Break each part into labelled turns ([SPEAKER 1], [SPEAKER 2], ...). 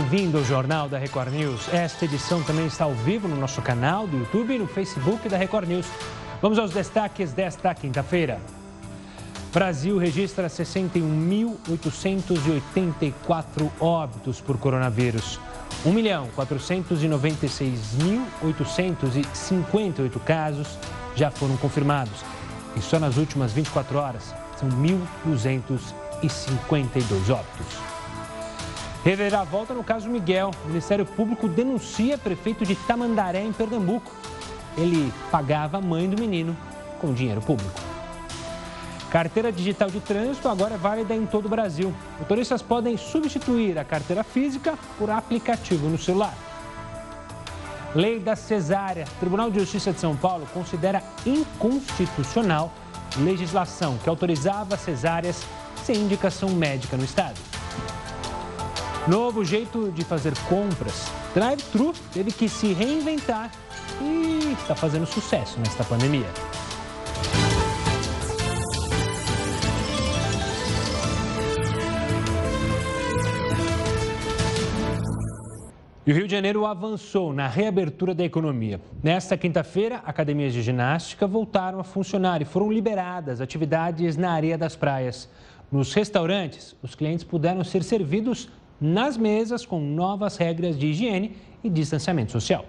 [SPEAKER 1] Bem-vindo ao Jornal da Record News. Esta edição também está ao vivo no nosso canal do YouTube e no Facebook da Record News. Vamos aos destaques desta quinta-feira. Brasil registra 61.884 óbitos por coronavírus. 1.496.858 casos já foram confirmados. E só nas últimas 24 horas são 1.252 óbitos. Reviravolta no caso Miguel. O Ministério Público denuncia prefeito de Tamandaré, em Pernambuco. Ele pagava a mãe do menino com dinheiro público. Carteira digital de trânsito agora é válida em todo o Brasil. Motoristas podem substituir a carteira física por aplicativo no celular. Lei da cesárea. O Tribunal de Justiça de São Paulo considera inconstitucional legislação que autorizava cesáreas sem indicação médica no estado. Novo jeito de fazer compras. Drive-thru teve que se reinventar e está fazendo sucesso nesta pandemia. E o Rio de Janeiro avançou na reabertura da economia. Nesta quinta-feira, academias de ginástica voltaram a funcionar e foram liberadas atividades na areia das praias. Nos restaurantes, os clientes puderam ser servidos nas mesas com novas regras de higiene e distanciamento social.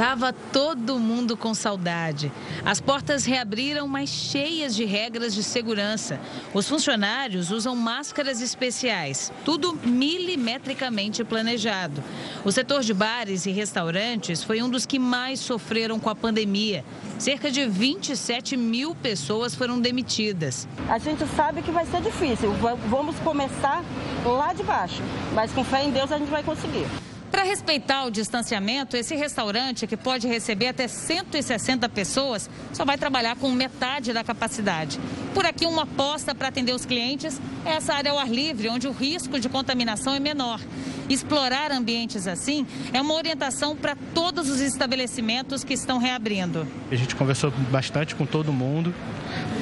[SPEAKER 2] Tava todo mundo com saudade. As portas reabriram, mas cheias de regras de segurança. Os funcionários usam máscaras especiais, tudo milimetricamente planejado. O setor de bares e restaurantes foi um dos que mais sofreram com a pandemia. Cerca de 27 mil pessoas foram demitidas.
[SPEAKER 3] A gente sabe que vai ser difícil. Vamos começar lá de baixo, mas com fé em Deus a gente vai conseguir.
[SPEAKER 2] Para respeitar o distanciamento, esse restaurante, que pode receber até 160 pessoas, só vai trabalhar com metade da capacidade. Por aqui, uma aposta para atender os clientes é essa área ao ar livre, onde o risco de contaminação é menor. Explorar ambientes assim é uma orientação para todos os estabelecimentos que estão reabrindo.
[SPEAKER 4] A gente conversou bastante com todo mundo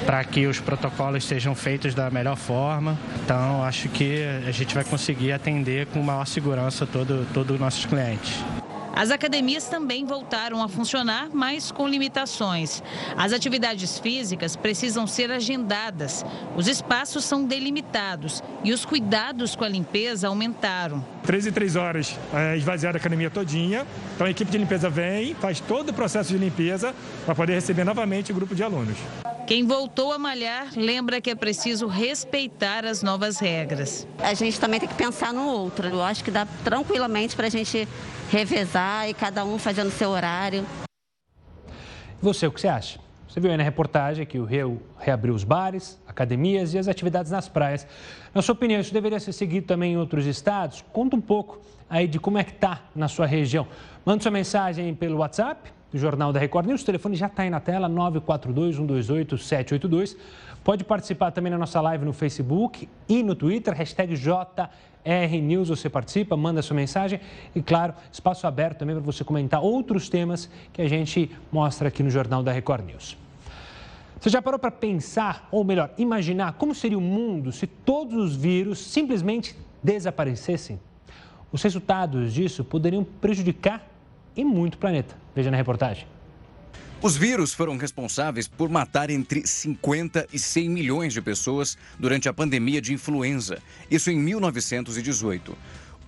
[SPEAKER 4] para que os protocolos sejam feitos da melhor forma. Então, acho que a gente vai conseguir atender com maior segurança todos todo os nossos clientes.
[SPEAKER 2] As academias também voltaram a funcionar, mas com limitações. As atividades físicas precisam ser agendadas, os espaços são delimitados e os cuidados com a limpeza aumentaram.
[SPEAKER 5] Três e três horas é, esvaziar a academia todinha. Então a equipe de limpeza vem, faz todo o processo de limpeza para poder receber novamente o grupo de alunos.
[SPEAKER 2] Quem voltou a malhar lembra que é preciso respeitar as novas regras.
[SPEAKER 3] A gente também tem que pensar no outro. Eu acho que dá tranquilamente para a gente revezar e cada um fazendo seu horário.
[SPEAKER 1] E você, o que você acha? Você viu aí na reportagem que o Rio reabriu os bares, academias e as atividades nas praias. Na sua opinião, isso deveria ser seguido também em outros estados? Conta um pouco aí de como é que está na sua região. Manda sua mensagem pelo WhatsApp do Jornal da Record News. O telefone já está aí na tela, 942-128-782. Pode participar também na nossa live no Facebook e no Twitter, hashtag JRNews. Você participa, manda sua mensagem e, claro, espaço aberto também para você comentar outros temas que a gente mostra aqui no Jornal da Record News. Você já parou para pensar, ou melhor, imaginar como seria o mundo se todos os vírus simplesmente desaparecessem? Os resultados disso poderiam prejudicar e muito o planeta. Veja na reportagem.
[SPEAKER 6] Os vírus foram responsáveis por matar entre 50 e 100 milhões de pessoas durante a pandemia de influenza, isso em 1918.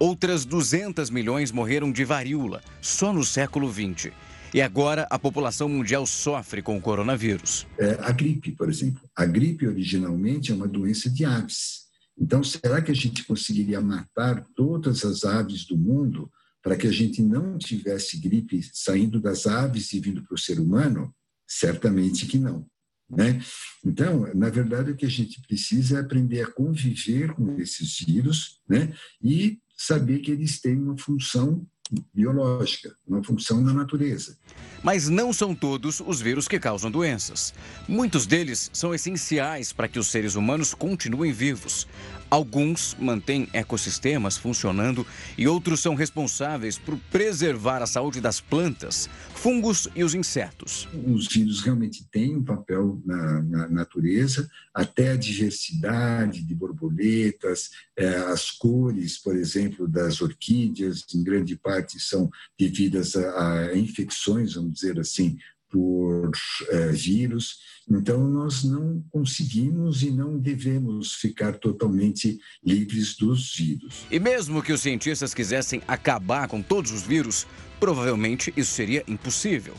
[SPEAKER 6] Outras 200 milhões morreram de varíola, só no século 20. E agora a população mundial sofre com o coronavírus.
[SPEAKER 7] É, a gripe, por exemplo. A gripe originalmente é uma doença de aves. Então, será que a gente conseguiria matar todas as aves do mundo para que a gente não tivesse gripe saindo das aves e vindo para o ser humano? Certamente que não. Né? Então, na verdade, o que a gente precisa é aprender a conviver com esses vírus né? e saber que eles têm uma função biológica, uma função na natureza.
[SPEAKER 6] Mas não são todos os vírus que causam doenças. Muitos deles são essenciais para que os seres humanos continuem vivos. Alguns mantêm ecossistemas funcionando e outros são responsáveis por preservar a saúde das plantas, fungos e os insetos.
[SPEAKER 7] Os vírus realmente têm um papel na, na natureza, até a diversidade de borboletas, é, as cores, por exemplo, das orquídeas, em grande parte são devidas a, a infecções, vamos dizer assim, por é, vírus. Então, nós não conseguimos e não devemos ficar totalmente livres dos vírus.
[SPEAKER 6] E mesmo que os cientistas quisessem acabar com todos os vírus, provavelmente isso seria impossível.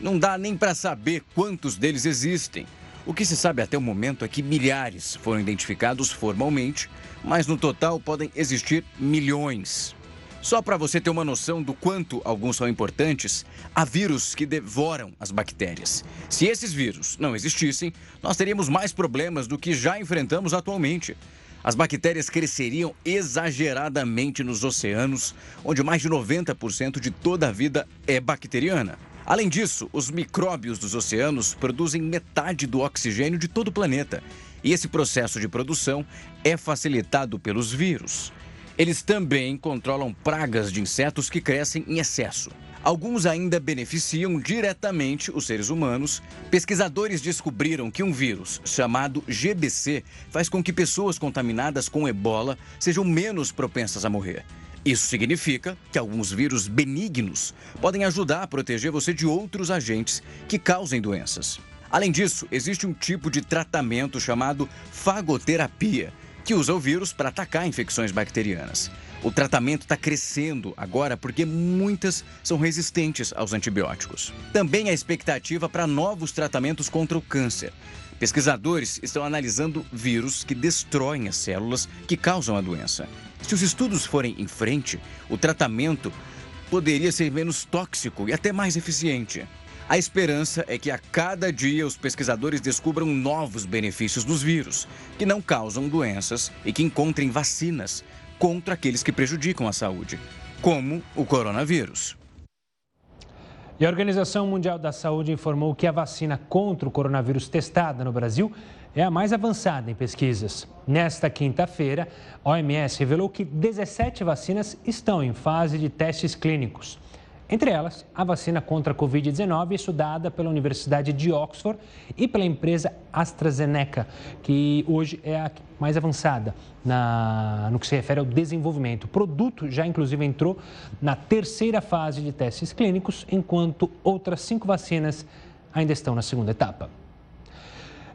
[SPEAKER 6] Não dá nem para saber quantos deles existem. O que se sabe até o momento é que milhares foram identificados formalmente, mas no total podem existir milhões. Só para você ter uma noção do quanto alguns são importantes, há vírus que devoram as bactérias. Se esses vírus não existissem, nós teríamos mais problemas do que já enfrentamos atualmente. As bactérias cresceriam exageradamente nos oceanos, onde mais de 90% de toda a vida é bacteriana. Além disso, os micróbios dos oceanos produzem metade do oxigênio de todo o planeta. E esse processo de produção é facilitado pelos vírus. Eles também controlam pragas de insetos que crescem em excesso. Alguns ainda beneficiam diretamente os seres humanos. Pesquisadores descobriram que um vírus chamado GBC faz com que pessoas contaminadas com ebola sejam menos propensas a morrer. Isso significa que alguns vírus benignos podem ajudar a proteger você de outros agentes que causem doenças. Além disso, existe um tipo de tratamento chamado fagoterapia, que usa o vírus para atacar infecções bacterianas. O tratamento está crescendo agora porque muitas são resistentes aos antibióticos. Também há expectativa para novos tratamentos contra o câncer. Pesquisadores estão analisando vírus que destroem as células que causam a doença. Se os estudos forem em frente, o tratamento poderia ser menos tóxico e até mais eficiente. A esperança é que a cada dia os pesquisadores descubram novos benefícios dos vírus, que não causam doenças e que encontrem vacinas contra aqueles que prejudicam a saúde, como o coronavírus.
[SPEAKER 1] E a Organização Mundial da Saúde informou que a vacina contra o coronavírus testada no Brasil é a mais avançada em pesquisas. Nesta quinta-feira, a OMS revelou que 17 vacinas estão em fase de testes clínicos. Entre elas, a vacina contra a Covid-19, estudada pela Universidade de Oxford e pela empresa AstraZeneca, que hoje é a mais avançada na, no que se refere ao desenvolvimento. O produto já, inclusive, entrou na terceira fase de testes clínicos, enquanto outras cinco vacinas ainda estão na segunda etapa.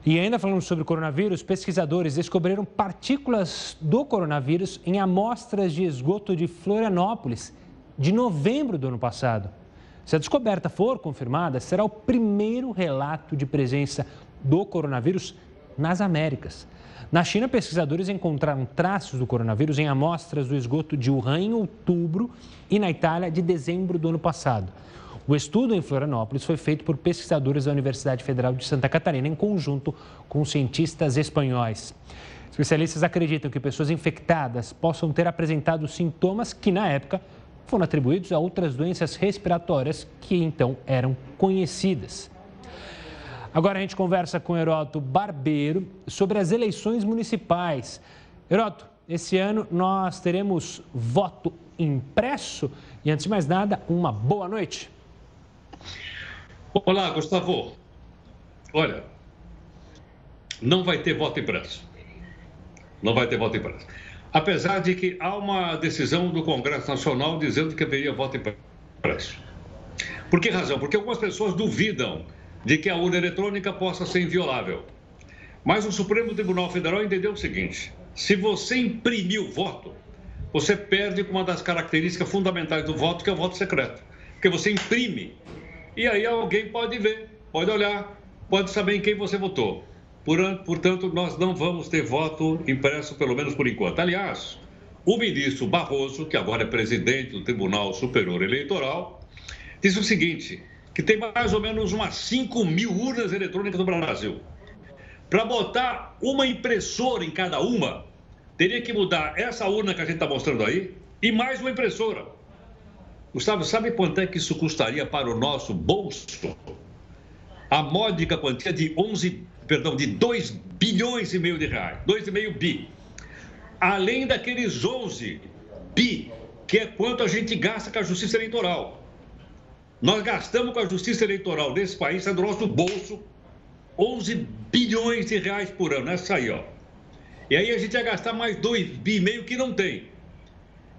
[SPEAKER 1] E ainda falando sobre coronavírus, pesquisadores descobriram partículas do coronavírus em amostras de esgoto de Florianópolis de novembro do ano passado. Se a descoberta for confirmada, será o primeiro relato de presença do coronavírus nas Américas. Na China, pesquisadores encontraram traços do coronavírus em amostras do esgoto de Wuhan em outubro e na Itália de dezembro do ano passado. O estudo em Florianópolis foi feito por pesquisadores da Universidade Federal de Santa Catarina em conjunto com cientistas espanhóis. Especialistas acreditam que pessoas infectadas possam ter apresentado sintomas que, na época, foram atribuídos a outras doenças respiratórias que então eram conhecidas. Agora a gente conversa com Heroto Barbeiro sobre as eleições municipais. Heroto, esse ano nós teremos voto impresso e antes de mais nada, uma boa noite.
[SPEAKER 8] Olá, Gustavo. Olha, não vai ter voto impresso. Não vai ter voto impresso apesar de que há uma decisão do Congresso Nacional dizendo que haveria voto impresso. Por que razão? Porque algumas pessoas duvidam de que a urna eletrônica possa ser inviolável. Mas o Supremo Tribunal Federal entendeu o seguinte: se você imprimir o voto, você perde uma das características fundamentais do voto, que é o voto secreto. Porque você imprime e aí alguém pode ver, pode olhar, pode saber em quem você votou. Portanto, nós não vamos ter voto impresso, pelo menos por enquanto. Aliás, o ministro Barroso, que agora é presidente do Tribunal Superior Eleitoral, disse o seguinte: que tem mais ou menos umas 5 mil urnas eletrônicas no Brasil. Para botar uma impressora em cada uma, teria que mudar essa urna que a gente está mostrando aí e mais uma impressora. Gustavo, sabe quanto é que isso custaria para o nosso bolso? A módica quantia de 11 perdão, de 2 bilhões e meio de reais, 2,5 bi. além daqueles 11 bi, que é quanto a gente gasta com a justiça eleitoral. Nós gastamos com a justiça eleitoral desse país, é do nosso bolso, 11 bilhões de reais por ano, essa aí, ó. E aí a gente ia gastar mais 2 bi e meio que não tem.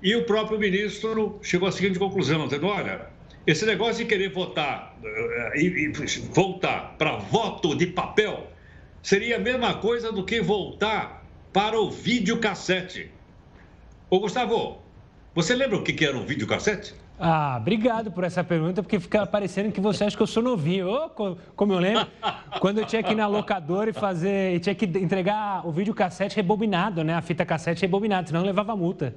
[SPEAKER 8] E o próprio ministro chegou à seguinte conclusão, dizendo, olha, esse negócio de querer votar eh, e, e voltar para voto de papel seria a mesma coisa do que voltar para o videocassete. Ô Gustavo, você lembra o que era um videocassete?
[SPEAKER 1] Ah, obrigado por essa pergunta, porque fica parecendo que você acha que eu sou novinho. Oh, como eu lembro, quando eu tinha que ir na locadora e fazer. E tinha que entregar o videocassete rebobinado, né? A fita cassete rebobinada, senão levava multa.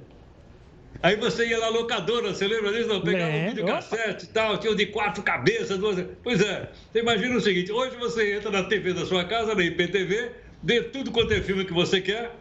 [SPEAKER 8] Aí você ia na locadora, você lembra disso? Não, pegava um videocassete e tal, tinha um de quatro cabeças, duas. Pois é, você imagina o seguinte: hoje você entra na TV da sua casa, na IPTV, vê tudo quanto é filme que você quer,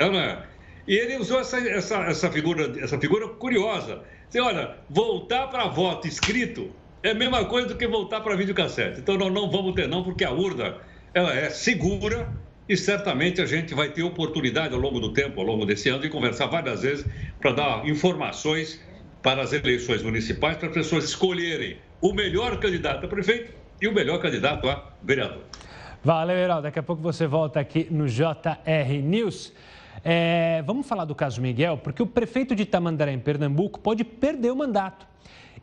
[SPEAKER 8] é não é? E ele usou essa, essa, essa, figura, essa figura curiosa. Você olha, voltar para voto escrito é a mesma coisa do que voltar para videocassete. Então não, não vamos ter, não, porque a urna ela é segura e certamente a gente vai ter oportunidade ao longo do tempo, ao longo desse ano, de conversar várias vezes para dar informações para as eleições municipais, para as pessoas escolherem o melhor candidato a prefeito e o melhor candidato a vereador.
[SPEAKER 1] Valeu, Heraldo. Daqui a pouco você volta aqui no JR News. É, vamos falar do caso Miguel, porque o prefeito de Tamandaré, em Pernambuco, pode perder o mandato.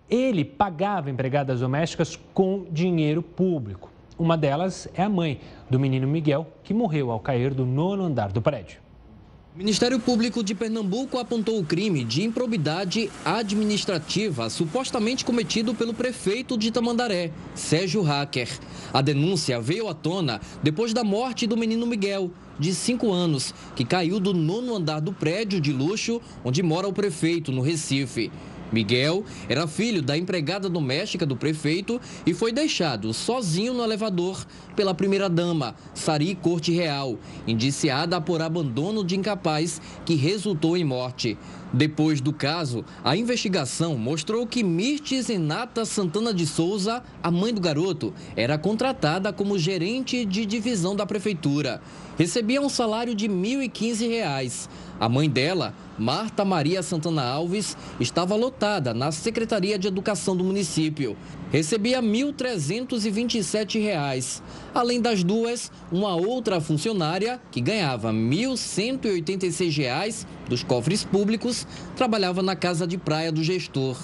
[SPEAKER 1] Ele pagava empregadas domésticas com dinheiro público. Uma delas é a mãe do menino Miguel, que morreu ao cair do nono andar do prédio.
[SPEAKER 9] O Ministério Público de Pernambuco apontou o crime de improbidade administrativa supostamente cometido pelo prefeito de Tamandaré, Sérgio Hacker. A denúncia veio à tona depois da morte do menino Miguel, de 5 anos, que caiu do nono andar do prédio de luxo onde mora o prefeito, no Recife. Miguel era filho da empregada doméstica do prefeito e foi deixado sozinho no elevador pela primeira-dama, Sari Corte Real, indiciada por abandono de incapaz que resultou em morte. Depois do caso, a investigação mostrou que Mirtes Renata Santana de Souza, a mãe do garoto, era contratada como gerente de divisão da prefeitura. Recebia um salário de R$ 1.015. A mãe dela, Marta Maria Santana Alves, estava lotada na Secretaria de Educação do município. Recebia R$ 1.327. Além das duas, uma outra funcionária, que ganhava R$ 1.186 dos cofres públicos, trabalhava na casa de praia do gestor.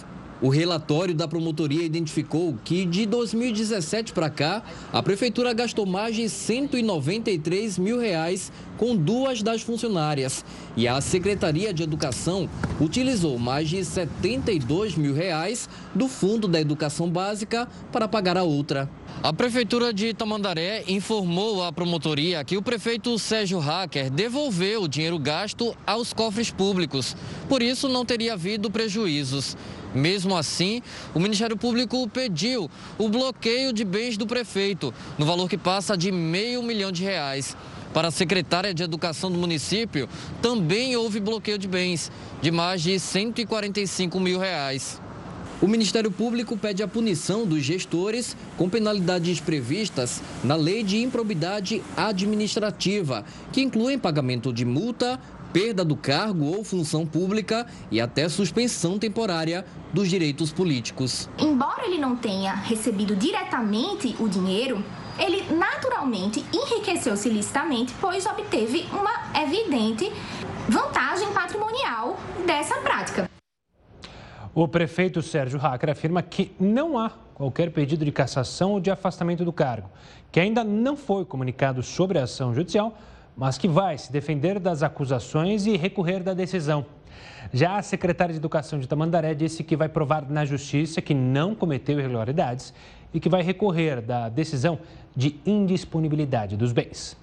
[SPEAKER 9] O relatório da promotoria identificou que de 2017 para cá, a prefeitura gastou mais de 193 mil reais com duas das funcionárias e a Secretaria de Educação utilizou mais de 72 mil reais do Fundo da Educação Básica para pagar a outra. A Prefeitura de Tamandaré informou à promotoria que o prefeito Sérgio Hacker devolveu o dinheiro gasto aos cofres públicos. Por isso, não teria havido prejuízos. Mesmo assim, o Ministério Público pediu o bloqueio de bens do prefeito, no valor que passa de meio milhão de reais. Para a secretária de Educação do município, também houve bloqueio de bens, de mais de 145 mil reais. O Ministério Público pede a punição dos gestores com penalidades previstas na Lei de Improbidade Administrativa, que incluem pagamento de multa, perda do cargo ou função pública e até suspensão temporária dos direitos políticos.
[SPEAKER 10] Embora ele não tenha recebido diretamente o dinheiro, ele naturalmente enriqueceu-se ilicitamente, pois obteve uma evidente vantagem patrimonial dessa prática.
[SPEAKER 1] O prefeito Sérgio Hacker afirma que não há qualquer pedido de cassação ou de afastamento do cargo, que ainda não foi comunicado sobre a ação judicial, mas que vai se defender das acusações e recorrer da decisão. Já a secretária de Educação de Tamandaré disse que vai provar na justiça que não cometeu irregularidades e que vai recorrer da decisão de indisponibilidade dos bens.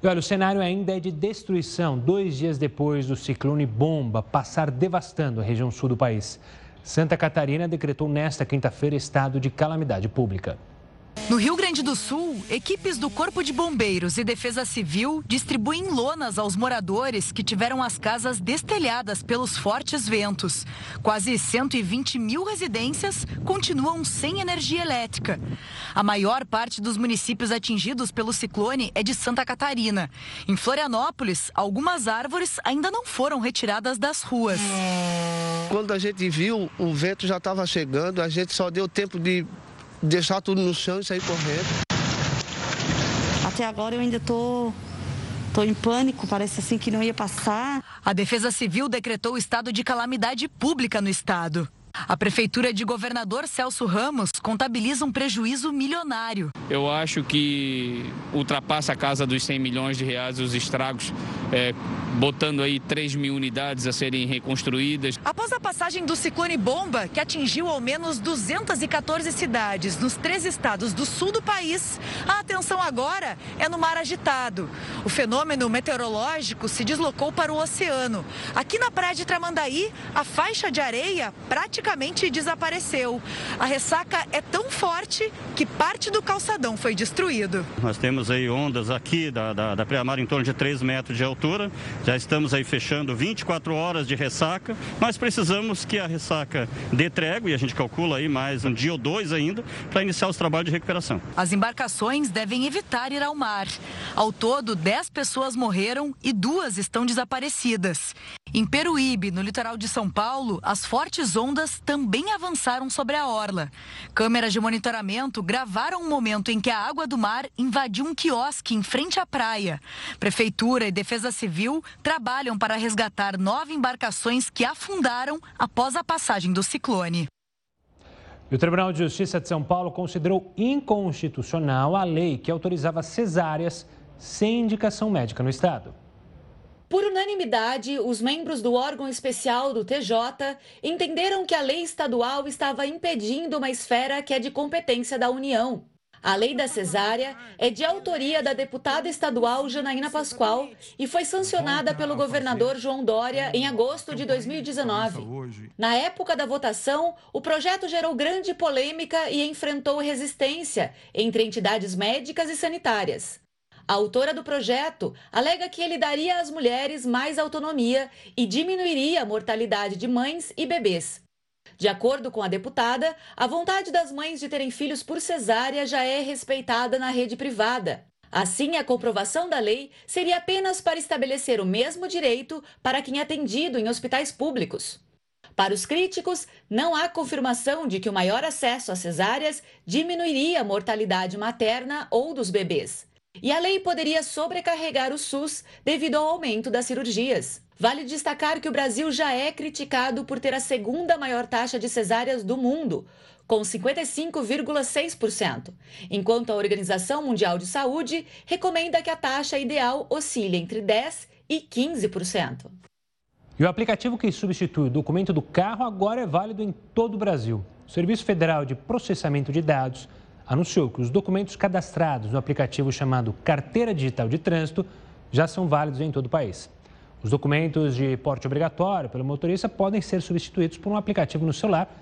[SPEAKER 1] E olha, o cenário ainda é de destruição, dois dias depois do ciclone Bomba passar devastando a região sul do país. Santa Catarina decretou nesta quinta-feira estado de calamidade pública.
[SPEAKER 11] No Rio Grande do Sul, equipes do Corpo de Bombeiros e Defesa Civil distribuem lonas aos moradores que tiveram as casas destelhadas pelos fortes ventos. Quase 120 mil residências continuam sem energia elétrica. A maior parte dos municípios atingidos pelo ciclone é de Santa Catarina. Em Florianópolis, algumas árvores ainda não foram retiradas das ruas.
[SPEAKER 12] Quando a gente viu, o vento já estava chegando, a gente só deu tempo de deixar tudo no chão e sair correndo.
[SPEAKER 3] Até agora eu ainda tô Estou em pânico, parece assim que não ia passar.
[SPEAKER 11] A Defesa Civil decretou o estado de calamidade pública no estado. A prefeitura de governador Celso Ramos contabiliza um prejuízo milionário.
[SPEAKER 13] Eu acho que ultrapassa a casa dos 100 milhões de reais os estragos, é, botando aí 3 mil unidades a serem reconstruídas.
[SPEAKER 11] Após a passagem do ciclone bomba, que atingiu ao menos 214 cidades nos três estados do sul do país, a atenção agora é no mar agitado. O fenômeno meteorológico se deslocou para o oceano. Aqui na praia de Tramandaí, a faixa de areia praticamente desapareceu. A ressaca é tão forte que parte do calçadão foi destruído.
[SPEAKER 14] Nós temos aí ondas aqui da, da, da Preamar em torno de 3 metros de altura. Já estamos aí fechando 24 horas de ressaca, mas precisamos que a ressaca dê trégua e a gente calcula aí mais um dia ou dois ainda para iniciar os trabalhos de recuperação.
[SPEAKER 11] As embarcações devem evitar ir ao mar. Ao todo, 10 pessoas morreram e duas estão desaparecidas. Em Peruíbe, no litoral de São Paulo, as fortes ondas também avançaram sobre a orla. Câmeras de monitoramento gravaram o um momento em que a água do mar invadiu um quiosque em frente à praia. Prefeitura e Defesa Civil trabalham para resgatar nove embarcações que afundaram após a passagem do ciclone.
[SPEAKER 1] E o Tribunal de Justiça de São Paulo considerou inconstitucional a lei que autorizava cesáreas sem indicação médica no estado.
[SPEAKER 15] Por unanimidade, os membros do órgão especial do TJ entenderam que a lei estadual estava impedindo uma esfera que é de competência da União. A lei da cesárea é de autoria da deputada estadual Janaína Pascoal e foi sancionada pelo governador João Dória em agosto de 2019. Na época da votação, o projeto gerou grande polêmica e enfrentou resistência entre entidades médicas e sanitárias. A autora do projeto alega que ele daria às mulheres mais autonomia e diminuiria a mortalidade de mães e bebês. De acordo com a deputada, a vontade das mães de terem filhos por cesárea já é respeitada na rede privada. Assim, a comprovação da lei seria apenas para estabelecer o mesmo direito para quem é atendido em hospitais públicos. Para os críticos, não há confirmação de que o maior acesso às cesáreas diminuiria a mortalidade materna ou dos bebês. E a lei poderia sobrecarregar o SUS devido ao aumento das cirurgias. Vale destacar que o Brasil já é criticado por ter a segunda maior taxa de cesáreas do mundo, com 55,6%, enquanto a Organização Mundial de Saúde recomenda que a taxa ideal oscile entre 10% e 15%.
[SPEAKER 1] E o aplicativo que substitui o documento do carro agora é válido em todo o Brasil. O Serviço Federal de Processamento de Dados anunciou que os documentos cadastrados no aplicativo chamado Carteira Digital de Trânsito já são válidos em todo o país. Os documentos de porte obrigatório pelo motorista podem ser substituídos por um aplicativo no celular,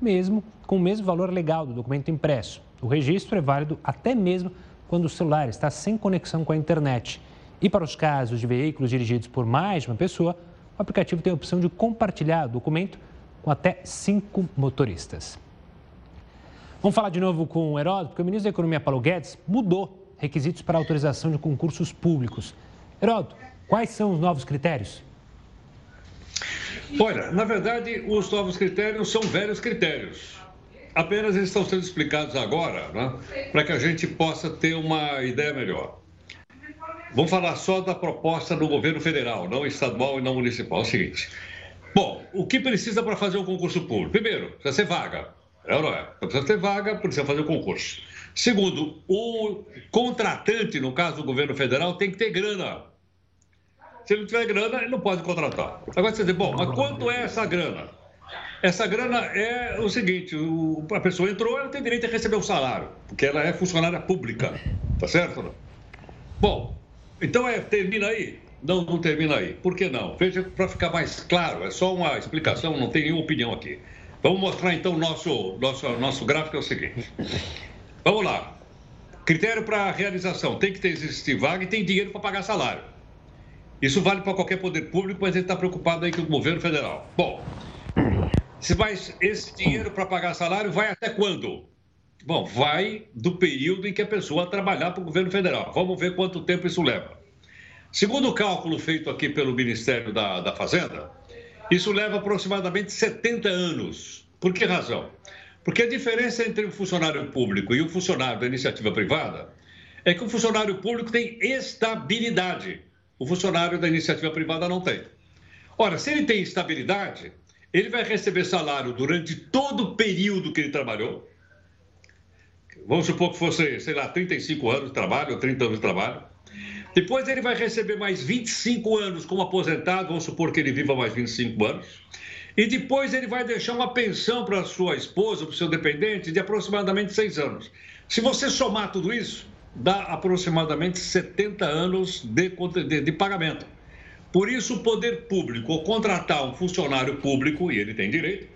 [SPEAKER 1] mesmo com o mesmo valor legal do documento impresso. O registro é válido até mesmo quando o celular está sem conexão com a internet. E para os casos de veículos dirigidos por mais de uma pessoa, o aplicativo tem a opção de compartilhar o documento com até cinco motoristas. Vamos falar de novo com o Heródoto, porque o ministro da Economia, Paulo Guedes, mudou requisitos para autorização de concursos públicos. Heródoto, quais são os novos critérios?
[SPEAKER 8] Olha, na verdade, os novos critérios são velhos critérios. Apenas eles estão sendo explicados agora, né, para que a gente possa ter uma ideia melhor. Vamos falar só da proposta do governo federal, não estadual e não municipal. É o seguinte: bom, o que precisa para fazer um concurso público? Primeiro, precisa ser vaga. É não é? Precisa ter vaga, precisa fazer o concurso. Segundo, o contratante, no caso do governo federal, tem que ter grana. Se ele não tiver grana, ele não pode contratar. Agora você diz, bom, mas quanto é essa grana? Essa grana é o seguinte: o, a pessoa entrou, ela tem direito a receber um salário, porque ela é funcionária pública. Tá certo? Bom, então é, termina aí? Não, não termina aí. Por que não? Veja, para ficar mais claro, é só uma explicação, não tem nenhuma opinião aqui. Vamos mostrar então o nosso, nosso, nosso gráfico é o seguinte. Vamos lá. Critério para realização: tem que ter existir vaga e tem dinheiro para pagar salário. Isso vale para qualquer poder público, mas ele está preocupado aí com o governo federal. Bom, se vai, esse dinheiro para pagar salário vai até quando? Bom, vai do período em que a pessoa trabalhar para o governo federal. Vamos ver quanto tempo isso leva. Segundo o cálculo feito aqui pelo Ministério da, da Fazenda, isso leva aproximadamente 70 anos. Por que razão? Porque a diferença entre o funcionário público e o funcionário da iniciativa privada é que o funcionário público tem estabilidade. O funcionário da iniciativa privada não tem. Ora, se ele tem estabilidade, ele vai receber salário durante todo o período que ele trabalhou. Vamos supor que fosse, sei lá, 35 anos de trabalho ou 30 anos de trabalho. Depois ele vai receber mais 25 anos como aposentado, vamos supor que ele viva mais 25 anos. E depois ele vai deixar uma pensão para sua esposa, para o seu dependente, de aproximadamente 6 anos. Se você somar tudo isso, dá aproximadamente 70 anos de, de, de pagamento. Por isso, o poder público, ao contratar um funcionário público, e ele tem direito,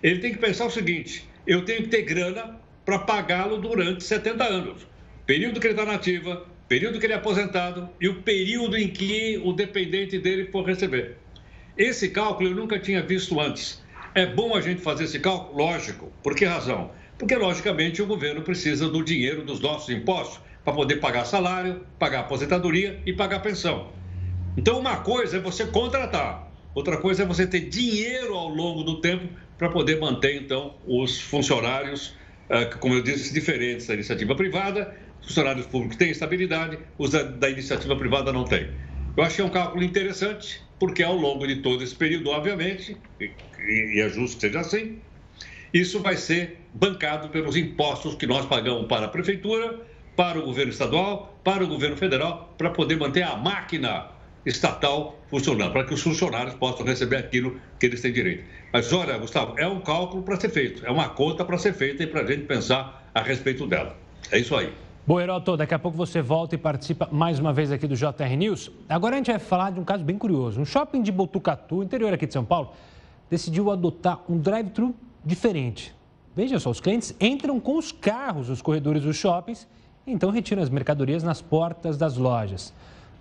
[SPEAKER 8] ele tem que pensar o seguinte: eu tenho que ter grana para pagá-lo durante 70 anos. Período que ele está na ativa, período que ele é aposentado e o período em que o dependente dele for receber. Esse cálculo eu nunca tinha visto antes. É bom a gente fazer esse cálculo? Lógico. Por que razão? Porque, logicamente, o governo precisa do dinheiro dos nossos impostos para poder pagar salário, pagar aposentadoria e pagar pensão. Então, uma coisa é você contratar, outra coisa é você ter dinheiro ao longo do tempo para poder manter, então, os funcionários, eh, como eu disse, diferentes da iniciativa privada funcionários públicos têm estabilidade, os da, da iniciativa privada não têm. Eu é um cálculo interessante, porque ao longo de todo esse período, obviamente, e é justo que seja assim, isso vai ser bancado pelos impostos que nós pagamos para a prefeitura, para o governo estadual, para o governo federal, para poder manter a máquina estatal funcionando, para que os funcionários possam receber aquilo que eles têm direito. Mas olha, Gustavo, é um cálculo para ser feito, é uma conta para ser feita e para a gente pensar a respeito dela. É isso aí.
[SPEAKER 1] Bom, Heroto, daqui a pouco você volta e participa mais uma vez aqui do JR News. Agora a gente vai falar de um caso bem curioso. Um shopping de Botucatu, interior aqui de São Paulo, decidiu adotar um drive-thru diferente. Veja só, os clientes entram com os carros nos corredores dos shoppings e então retiram as mercadorias nas portas das lojas.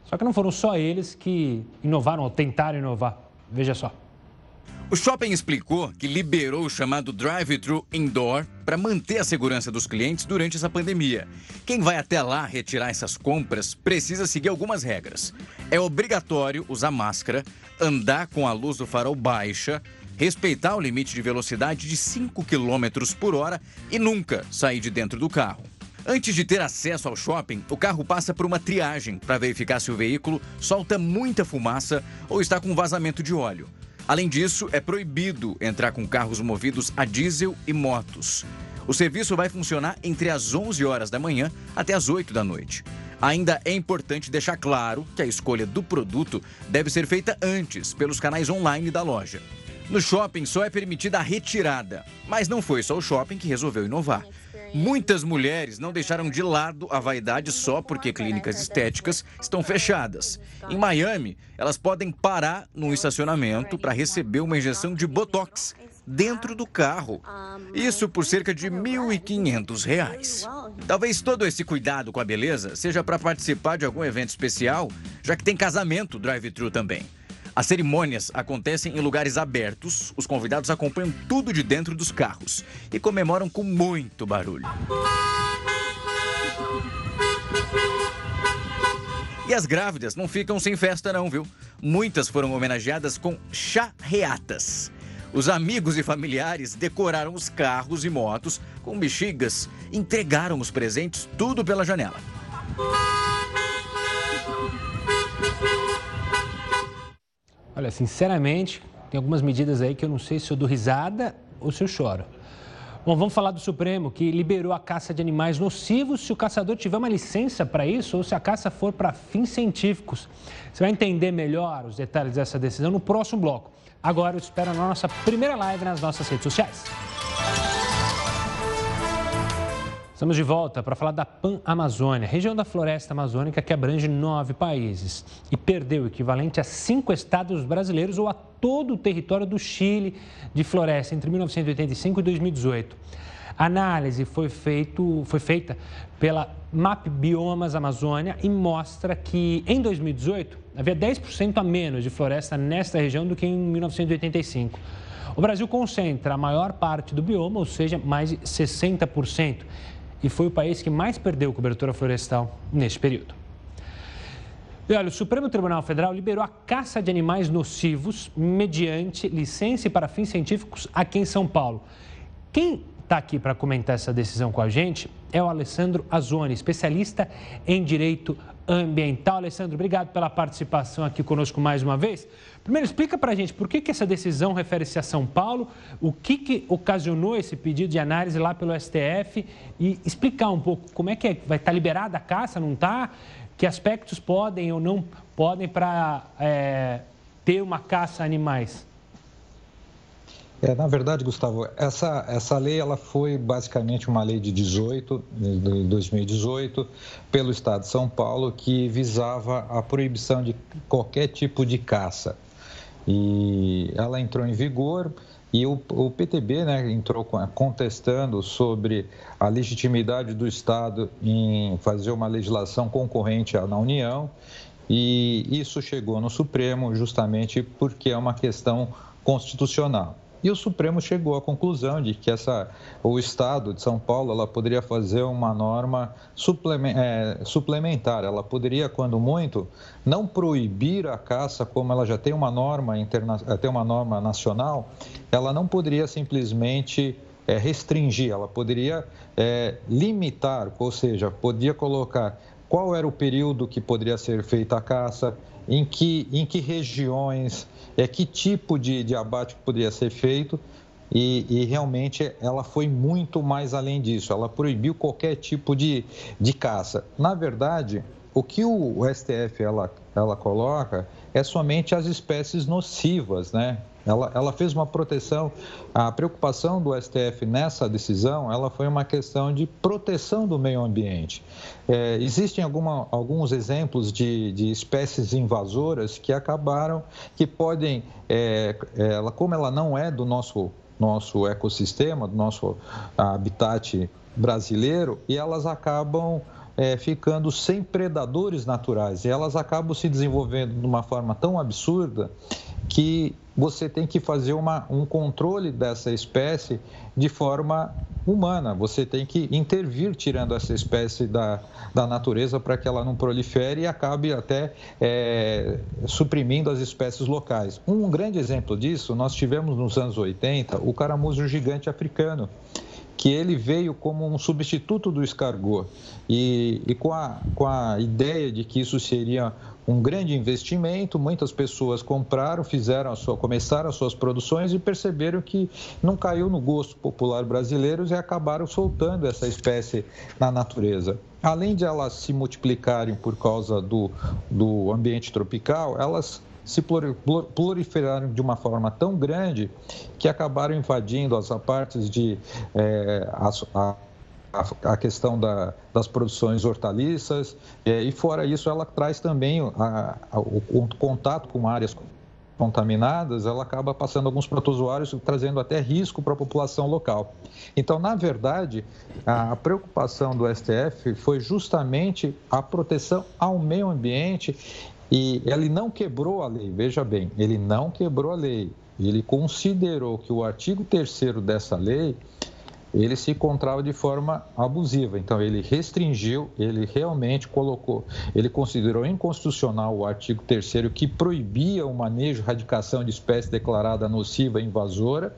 [SPEAKER 1] Só que não foram só eles que inovaram ou tentaram inovar. Veja só.
[SPEAKER 6] O shopping explicou que liberou o chamado drive-thru indoor para manter a segurança dos clientes durante essa pandemia. Quem vai até lá retirar essas compras precisa seguir algumas regras. É obrigatório usar máscara, andar com a luz do farol baixa, respeitar o limite de velocidade de 5 km por hora e nunca sair de dentro do carro. Antes de ter acesso ao shopping, o carro passa por uma triagem para verificar se o veículo solta muita fumaça ou está com vazamento de óleo. Além disso, é proibido entrar com carros movidos a diesel e motos. O serviço vai funcionar entre as 11 horas da manhã até as 8 da noite. Ainda é importante deixar claro que a escolha do produto deve ser feita antes pelos canais online da loja. No shopping só é permitida a retirada, mas não foi só o shopping que resolveu inovar. Muitas mulheres não deixaram de lado a vaidade só porque clínicas estéticas estão fechadas. Em Miami, elas podem parar num estacionamento para receber uma injeção de botox dentro do carro. Isso por cerca de R$ 1.500. Talvez todo esse cuidado com a beleza seja para participar de algum evento especial, já que tem casamento drive-thru também. As cerimônias acontecem em lugares abertos, os convidados acompanham tudo de dentro dos carros e comemoram com muito barulho. E as grávidas não ficam sem festa, não, viu? Muitas foram homenageadas com charreatas. Os amigos e familiares decoraram os carros e motos com bexigas, entregaram os presentes tudo pela janela.
[SPEAKER 1] Olha, sinceramente, tem algumas medidas aí que eu não sei se eu dou risada ou se eu choro. Bom, vamos falar do Supremo, que liberou a caça de animais nocivos se o caçador tiver uma licença para isso ou se a caça for para fins científicos. Você vai entender melhor os detalhes dessa decisão no próximo bloco. Agora eu espero a nossa primeira live nas nossas redes sociais. Estamos de volta para falar da Pan-Amazônia, região da floresta amazônica que abrange nove países e perdeu o equivalente a cinco estados brasileiros ou a todo o território do Chile de floresta entre 1985 e 2018. A análise foi, feito, foi feita pela MAP Biomas Amazônia e mostra que em 2018 havia 10% a menos de floresta nesta região do que em 1985. O Brasil concentra a maior parte do bioma, ou seja, mais de 60%, e foi o país que mais perdeu cobertura florestal neste período. E olha, o Supremo Tribunal Federal liberou a caça de animais nocivos mediante licença para fins científicos aqui em São Paulo. Quem está aqui para comentar essa decisão com a gente é o Alessandro Azoni, especialista em direito ambiental. Alessandro, obrigado pela participação aqui conosco mais uma vez. Primeiro, explica para a gente por que, que essa decisão refere-se a São Paulo, o que, que ocasionou esse pedido de análise lá pelo STF e explicar um pouco como é que é, vai estar tá liberada a caça, não está? Que aspectos podem ou não podem para é, ter uma caça a animais?
[SPEAKER 16] É, na verdade, Gustavo, essa, essa lei ela foi basicamente uma lei de 18, de 2018, pelo Estado de São Paulo, que visava a proibição de qualquer tipo de caça. E ela entrou em vigor e o, o PTB né, entrou contestando sobre a legitimidade do Estado em fazer uma legislação concorrente na União. E isso chegou no Supremo justamente porque é uma questão constitucional. E o Supremo chegou à conclusão de que essa, o Estado de São Paulo ela poderia fazer uma norma é, suplementar. Ela poderia, quando muito, não proibir a caça, como ela já tem uma norma, interna, eh, tem uma norma nacional, ela não poderia simplesmente é, restringir, ela poderia é, limitar, ou seja, podia colocar qual era o período que poderia ser feita a caça, em que, em que regiões, é, que tipo de, de abate poderia ser feito e, e, realmente ela foi muito mais além disso. Ela proibiu qualquer tipo de, de caça. Na verdade, o que o, STF ela, ela coloca é somente as espécies nocivas, né? Ela, ela fez uma proteção, a preocupação do STF nessa decisão, ela foi uma questão de proteção do meio ambiente. É, existem alguma, alguns exemplos de, de espécies invasoras que acabaram, que podem, é, ela, como ela não é do nosso, nosso ecossistema, do nosso habitat brasileiro, e elas acabam é, ficando sem predadores naturais, e elas acabam se desenvolvendo de uma forma tão absurda que você tem que fazer uma, um controle dessa espécie de forma humana. Você tem que intervir tirando essa espécie da, da natureza para que ela não prolifere e acabe até é, suprimindo as espécies locais. Um grande exemplo disso, nós tivemos nos anos 80 o caramujo gigante africano que ele veio como um substituto do escargot e, e com, a, com a ideia de que isso seria um grande investimento, muitas pessoas compraram, fizeram a sua, começaram as suas produções e perceberam que não caiu no gosto popular brasileiro e acabaram soltando essa espécie na natureza. Além de elas se multiplicarem por causa do, do ambiente tropical, elas se proliferaram de uma forma tão grande que acabaram invadindo as partes de é, a, a, questão da, das produções hortaliças, é, e fora isso, ela traz também a, a, o, o, contato com áreas contaminadas, ela acaba passando alguns protozoários, trazendo até risco para a população local. Então, na verdade, a preocupação do STF foi justamente a proteção ao meio ambiente e ele não quebrou a lei, veja bem, ele não quebrou a lei. Ele considerou que o artigo 3 dessa lei ele se encontrava de forma abusiva. Então, ele restringiu, ele realmente colocou, ele considerou inconstitucional o artigo 3 que proibia o manejo, erradicação de espécie declarada nociva invasora,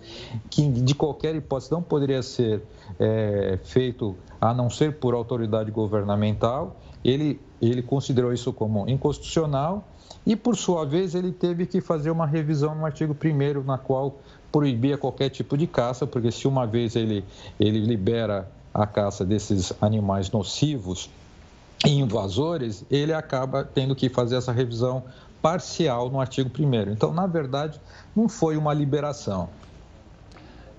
[SPEAKER 16] que de qualquer hipótese não poderia ser é, feito a não ser por autoridade governamental. Ele, ele considerou isso como inconstitucional e, por sua vez, ele teve que fazer uma revisão no artigo 1 na qual proibia qualquer tipo de caça, porque se uma vez ele, ele libera a caça desses animais nocivos e invasores, ele acaba tendo que fazer essa revisão parcial no artigo 1 Então, na verdade, não foi uma liberação.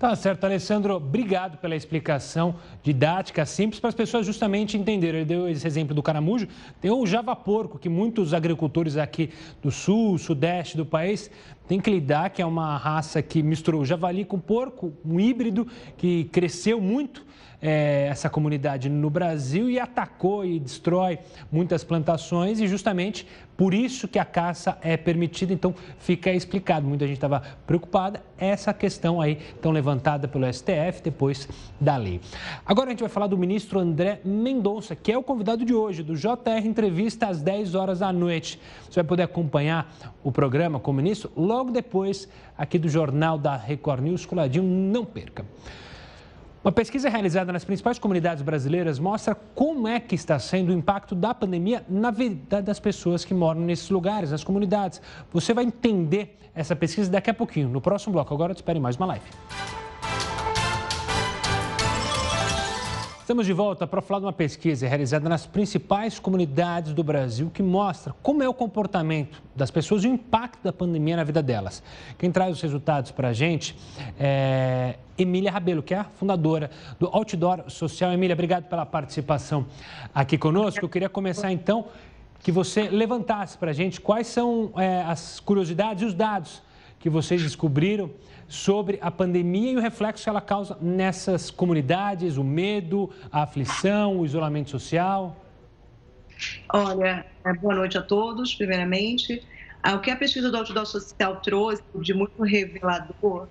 [SPEAKER 1] Tá certo, Alessandro. Obrigado pela explicação didática, simples, para as pessoas justamente entenderem. Ele deu esse exemplo do caramujo. Tem o java porco, que muitos agricultores aqui do sul, sudeste do país têm que lidar, que é uma raça que misturou javali com porco, um híbrido que cresceu muito é, essa comunidade no Brasil e atacou e destrói muitas plantações e justamente por isso que a caça é permitida. Então fica explicado. Muita gente estava preocupada. Essa questão aí tão levantada pelo STF depois da lei. Agora a gente vai falar do ministro André Mendonça, que é o convidado de hoje do JR Entrevista às 10 horas da noite. Você vai poder acompanhar o programa com o ministro logo depois aqui do Jornal da Record News. Coladinho, não perca. Uma pesquisa realizada nas principais comunidades brasileiras mostra como é que está sendo o impacto da pandemia na vida das pessoas que moram nesses lugares, nas comunidades. Você vai entender essa pesquisa daqui a pouquinho, no próximo bloco. Agora eu te espero em mais uma live. Estamos de volta para falar de uma pesquisa realizada nas principais comunidades do Brasil que mostra como é o comportamento das pessoas e o impacto da pandemia na vida delas. Quem traz os resultados para a gente é Emília Rabelo, que é a fundadora do Outdoor Social. Emília, obrigado pela participação aqui conosco. Eu queria começar então que você levantasse para a gente quais são é, as curiosidades e os dados que vocês descobriram sobre a pandemia e o reflexo que ela causa nessas comunidades, o medo, a aflição, o isolamento social?
[SPEAKER 17] Olha, é, boa noite a todos, primeiramente. Ah, o que a pesquisa do Outdoor Social trouxe de muito revelador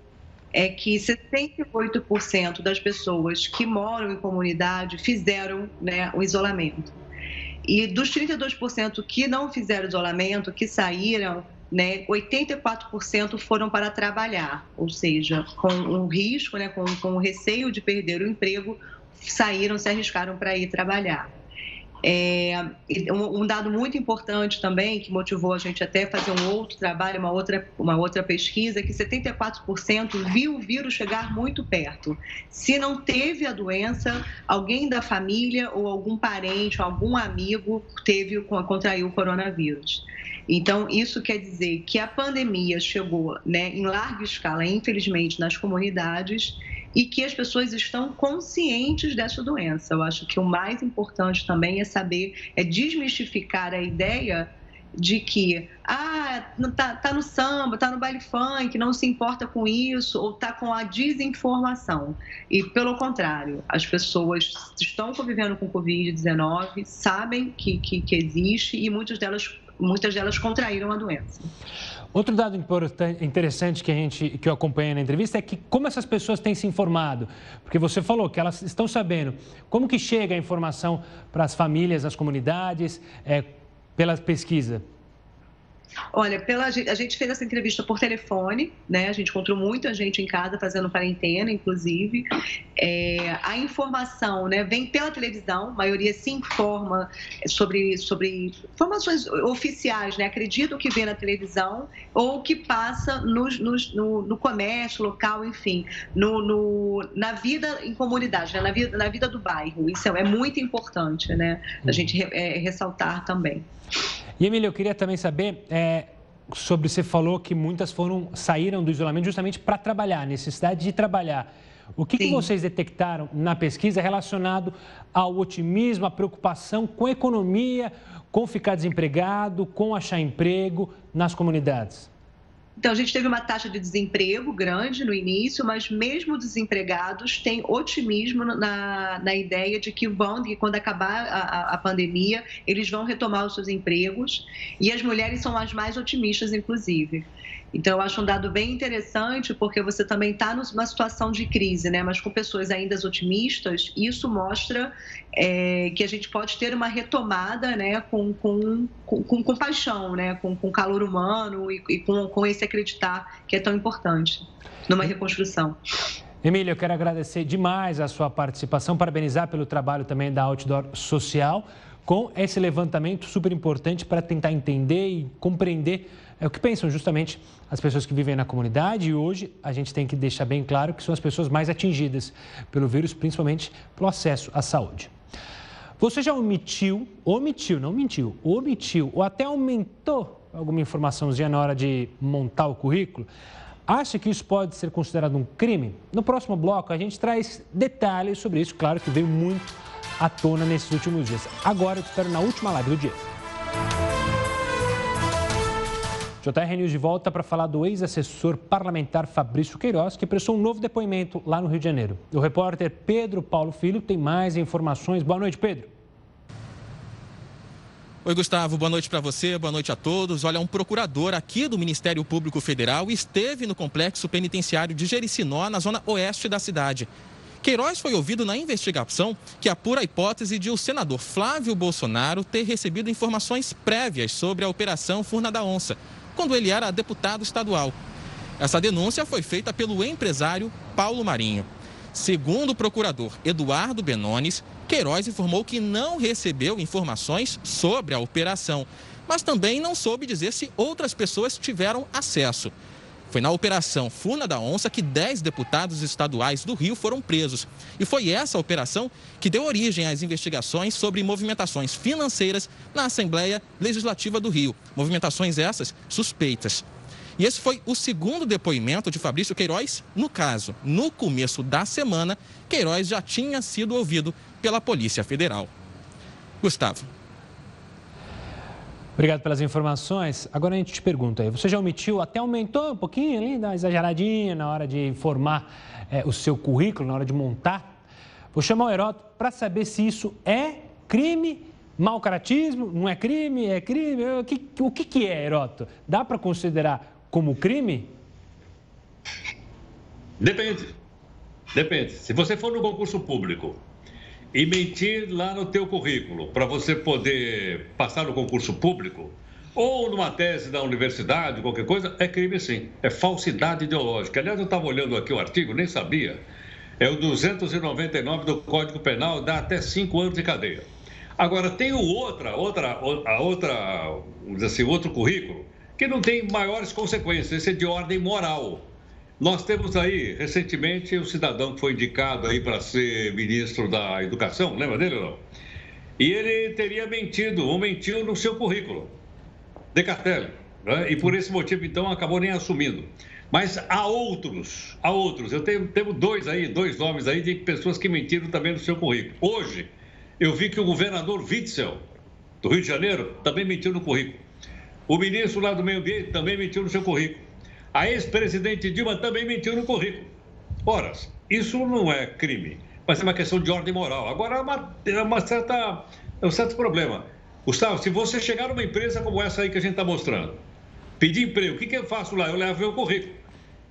[SPEAKER 17] é que 78% das pessoas que moram em comunidade fizeram né, o isolamento. E dos 32% que não fizeram isolamento, que saíram, né, 84% foram para trabalhar, ou seja, com o risco, né, com, com o receio de perder o emprego, saíram, se arriscaram para ir trabalhar. É, um dado muito importante também, que motivou a gente até fazer um outro trabalho, uma outra, uma outra pesquisa, é que 74% viu o vírus chegar muito perto. Se não teve a doença, alguém da família ou algum parente, algum amigo teve, contraiu o coronavírus. Então, isso quer dizer que a pandemia chegou né, em larga escala, infelizmente, nas comunidades e que as pessoas estão conscientes dessa doença. Eu acho que o mais importante também é saber, é desmistificar a ideia de que ah, tá, tá no samba, tá no baile funk, não se importa com isso, ou tá com a desinformação. E pelo contrário, as pessoas estão convivendo com Covid-19, sabem que, que, que existe e muitas delas muitas delas contraíram a doença.
[SPEAKER 1] Outro dado interessante que a gente que eu acompanhei na entrevista é que como essas pessoas têm se informado, porque você falou que elas estão sabendo como que chega a informação para as famílias, as comunidades, é, pela pesquisa.
[SPEAKER 17] Olha, pela, a gente fez essa entrevista por telefone, né? A gente encontrou muita gente em casa fazendo quarentena, inclusive. É, a informação né, vem pela televisão, a maioria se informa sobre, sobre informações oficiais, né? Acredito que vê na televisão ou que passa no, no, no comércio local, enfim, no, no, na vida em comunidade, né? na, vida, na vida do bairro. Isso é, é muito importante, né? A uhum. gente é, ressaltar também.
[SPEAKER 1] E, Emília, eu queria também saber é, sobre, você falou que muitas foram, saíram do isolamento justamente para trabalhar, necessidade de trabalhar. O que, que, vocês detectaram na pesquisa relacionado ao otimismo, à preocupação com a economia, com ficar desempregado, com achar emprego nas comunidades?
[SPEAKER 17] Então, a gente teve uma taxa de desemprego grande no início, mas mesmo desempregados têm otimismo na, na ideia de que vão, que quando acabar a, a pandemia, eles vão retomar os seus empregos. E as mulheres são as mais otimistas, inclusive. Então, eu acho um dado bem interessante, porque você também está numa situação de crise, né? mas com pessoas ainda otimistas, isso mostra é, que a gente pode ter uma retomada né? com, com, com, com paixão, né? com, com calor humano e, e com, com esse acreditar que é tão importante numa reconstrução.
[SPEAKER 1] Emília, eu quero agradecer demais a sua participação, parabenizar pelo trabalho também da Outdoor Social, com esse levantamento super importante para tentar entender e compreender é o que pensam justamente as pessoas que vivem na comunidade e hoje a gente tem que deixar bem claro que são as pessoas mais atingidas pelo vírus, principalmente pelo acesso à saúde. Você já omitiu, omitiu, não mentiu, omitiu ou até aumentou alguma informaçãozinha na hora de montar o currículo? Acha que isso pode ser considerado um crime? No próximo bloco, a gente traz detalhes sobre isso. Claro que veio muito à tona nesses últimos dias. Agora eu te espero na última live do dia. JR News de volta para falar do ex-assessor parlamentar Fabrício Queiroz, que prestou um novo depoimento lá no Rio de Janeiro. O repórter Pedro Paulo Filho tem mais informações. Boa noite, Pedro.
[SPEAKER 18] Oi, Gustavo, boa noite para você, boa noite a todos. Olha, um procurador aqui do Ministério Público Federal esteve no complexo penitenciário de Jericinó, na zona oeste da cidade. Queiroz foi ouvido na investigação que apura a hipótese de o senador Flávio Bolsonaro ter recebido informações prévias sobre a Operação Furna da Onça, quando ele era deputado estadual. Essa denúncia foi feita pelo empresário Paulo Marinho. Segundo o procurador Eduardo Benones, Queiroz informou que não recebeu informações sobre a operação, mas também não soube dizer se outras pessoas tiveram acesso. Foi na operação Funa da Onça que 10 deputados estaduais do Rio foram presos. E foi essa operação que deu origem às investigações sobre movimentações financeiras na Assembleia Legislativa do Rio. Movimentações essas suspeitas. E esse foi o segundo depoimento de Fabrício Queiroz no caso. No começo da semana, Queiroz já tinha sido ouvido pela Polícia Federal. Gustavo.
[SPEAKER 1] Obrigado pelas informações. Agora a gente te pergunta aí, você já omitiu, até aumentou um pouquinho ali, dá uma exageradinha na hora de informar é, o seu currículo, na hora de montar? Vou chamar o Heródoto para saber se isso é crime, mau caratismo, não é crime, é crime. O que, o que, que é, Heródoto? Dá para considerar como crime?
[SPEAKER 8] Depende. Depende. Se você for no concurso público e mentir lá no teu currículo para você poder passar no concurso público ou numa tese da universidade, qualquer coisa, é crime sim. É falsidade ideológica. Aliás, eu estava olhando aqui o artigo, nem sabia. É o 299 do Código Penal, dá até cinco anos de cadeia. Agora, tem o outra, outra, a outra, assim, outro currículo, que não tem maiores consequências, esse é de ordem moral. Nós temos aí, recentemente, o cidadão que foi indicado aí para ser ministro da Educação, lembra dele ou não? E ele teria mentido, ou mentiu no seu currículo, Decatelli. Né? E por esse motivo, então, acabou nem assumindo. Mas há outros, há outros. Eu tenho, tenho dois aí, dois nomes aí de pessoas que mentiram também no seu currículo. Hoje, eu vi que o governador Witzel, do Rio de Janeiro, também mentiu no currículo. O ministro lá do Meio Ambiente também mentiu no seu currículo. A ex-presidente Dilma também mentiu no currículo. Ora, isso não é crime, mas é uma questão de ordem moral. Agora, é uma, é uma certa, é um certo problema. Gustavo, se você chegar numa empresa como essa aí que a gente está mostrando, pedir emprego, o que, que eu faço lá? Eu levo meu currículo.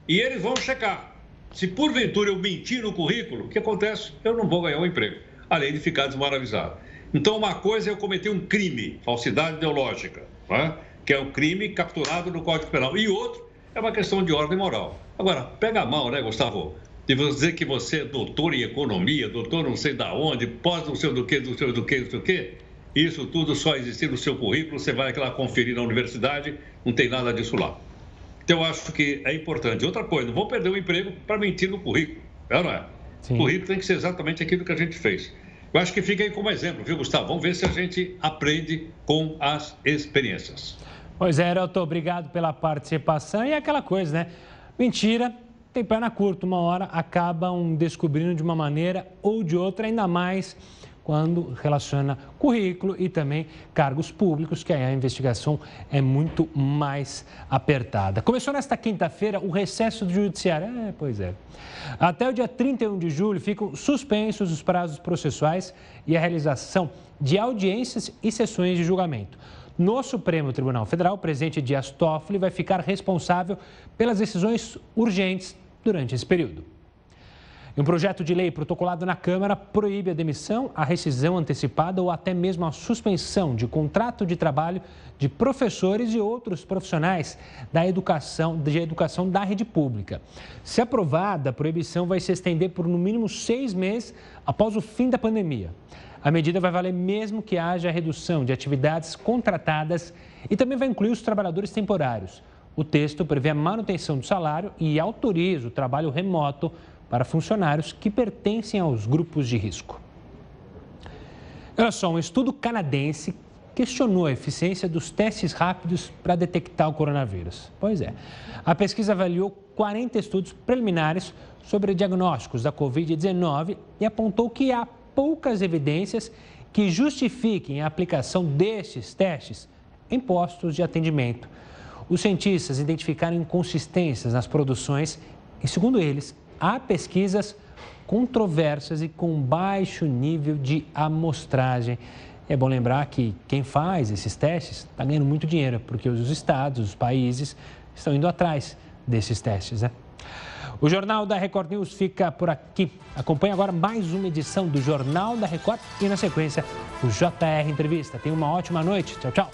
[SPEAKER 8] E eles vão checar. Se porventura eu mentir no currículo, o que acontece? Eu não vou ganhar um emprego, além de ficar desmoralizado. Então, uma coisa é eu cometer um crime, falsidade ideológica. Não é? que é o crime capturado no Código Penal. E outro é uma questão de ordem moral. Agora, pega mal, né, Gustavo? De você dizer que você é doutor em economia, doutor não sei da onde, pós não sei do que, do sei do que, do sei do que. Isso tudo só existir no seu currículo, você vai lá conferir na universidade, não tem nada disso lá. Então, eu acho que é importante. Outra coisa, não vou perder o emprego para mentir no currículo. É ou não é? Sim. O currículo tem que ser exatamente aquilo que a gente fez. Eu acho que fica aí como exemplo, viu, Gustavo? Vamos ver se a gente aprende com as experiências.
[SPEAKER 1] Pois é, Heroto, obrigado pela participação. E é aquela coisa, né? Mentira tem perna curta, uma hora acabam descobrindo de uma maneira ou de outra, ainda mais quando relaciona currículo e também cargos públicos, que aí a investigação é muito mais apertada. Começou nesta quinta-feira o recesso do judiciário. É, pois é. Até o dia 31 de julho ficam suspensos os prazos processuais e a realização de audiências e sessões de julgamento. No Supremo Tribunal Federal, o presidente Dias Toffoli vai ficar responsável pelas decisões urgentes durante esse período. Um projeto de lei protocolado na Câmara proíbe a demissão, a rescisão antecipada ou até mesmo a suspensão de contrato de trabalho de professores e outros profissionais da educação, de educação da rede pública. Se aprovada, a proibição vai se estender por no mínimo seis meses após o fim da pandemia. A medida vai valer mesmo que haja redução de atividades contratadas e também vai incluir os trabalhadores temporários. O texto prevê a manutenção do salário e autoriza o trabalho remoto para funcionários que pertencem aos grupos de risco. Olha só, um estudo canadense questionou a eficiência dos testes rápidos para detectar o coronavírus. Pois é. A pesquisa avaliou 40 estudos preliminares sobre diagnósticos da Covid-19 e apontou que há poucas evidências que justifiquem a aplicação destes testes em postos de atendimento. Os cientistas identificaram inconsistências nas produções e, segundo eles, há pesquisas controversas e com baixo nível de amostragem. É bom lembrar que quem faz esses testes está ganhando muito dinheiro, porque os estados, os países estão indo atrás desses testes. Né? O Jornal da Record News fica por aqui. Acompanhe agora mais uma edição do Jornal da Record e, na sequência, o JR Entrevista. Tenha uma ótima noite. Tchau, tchau.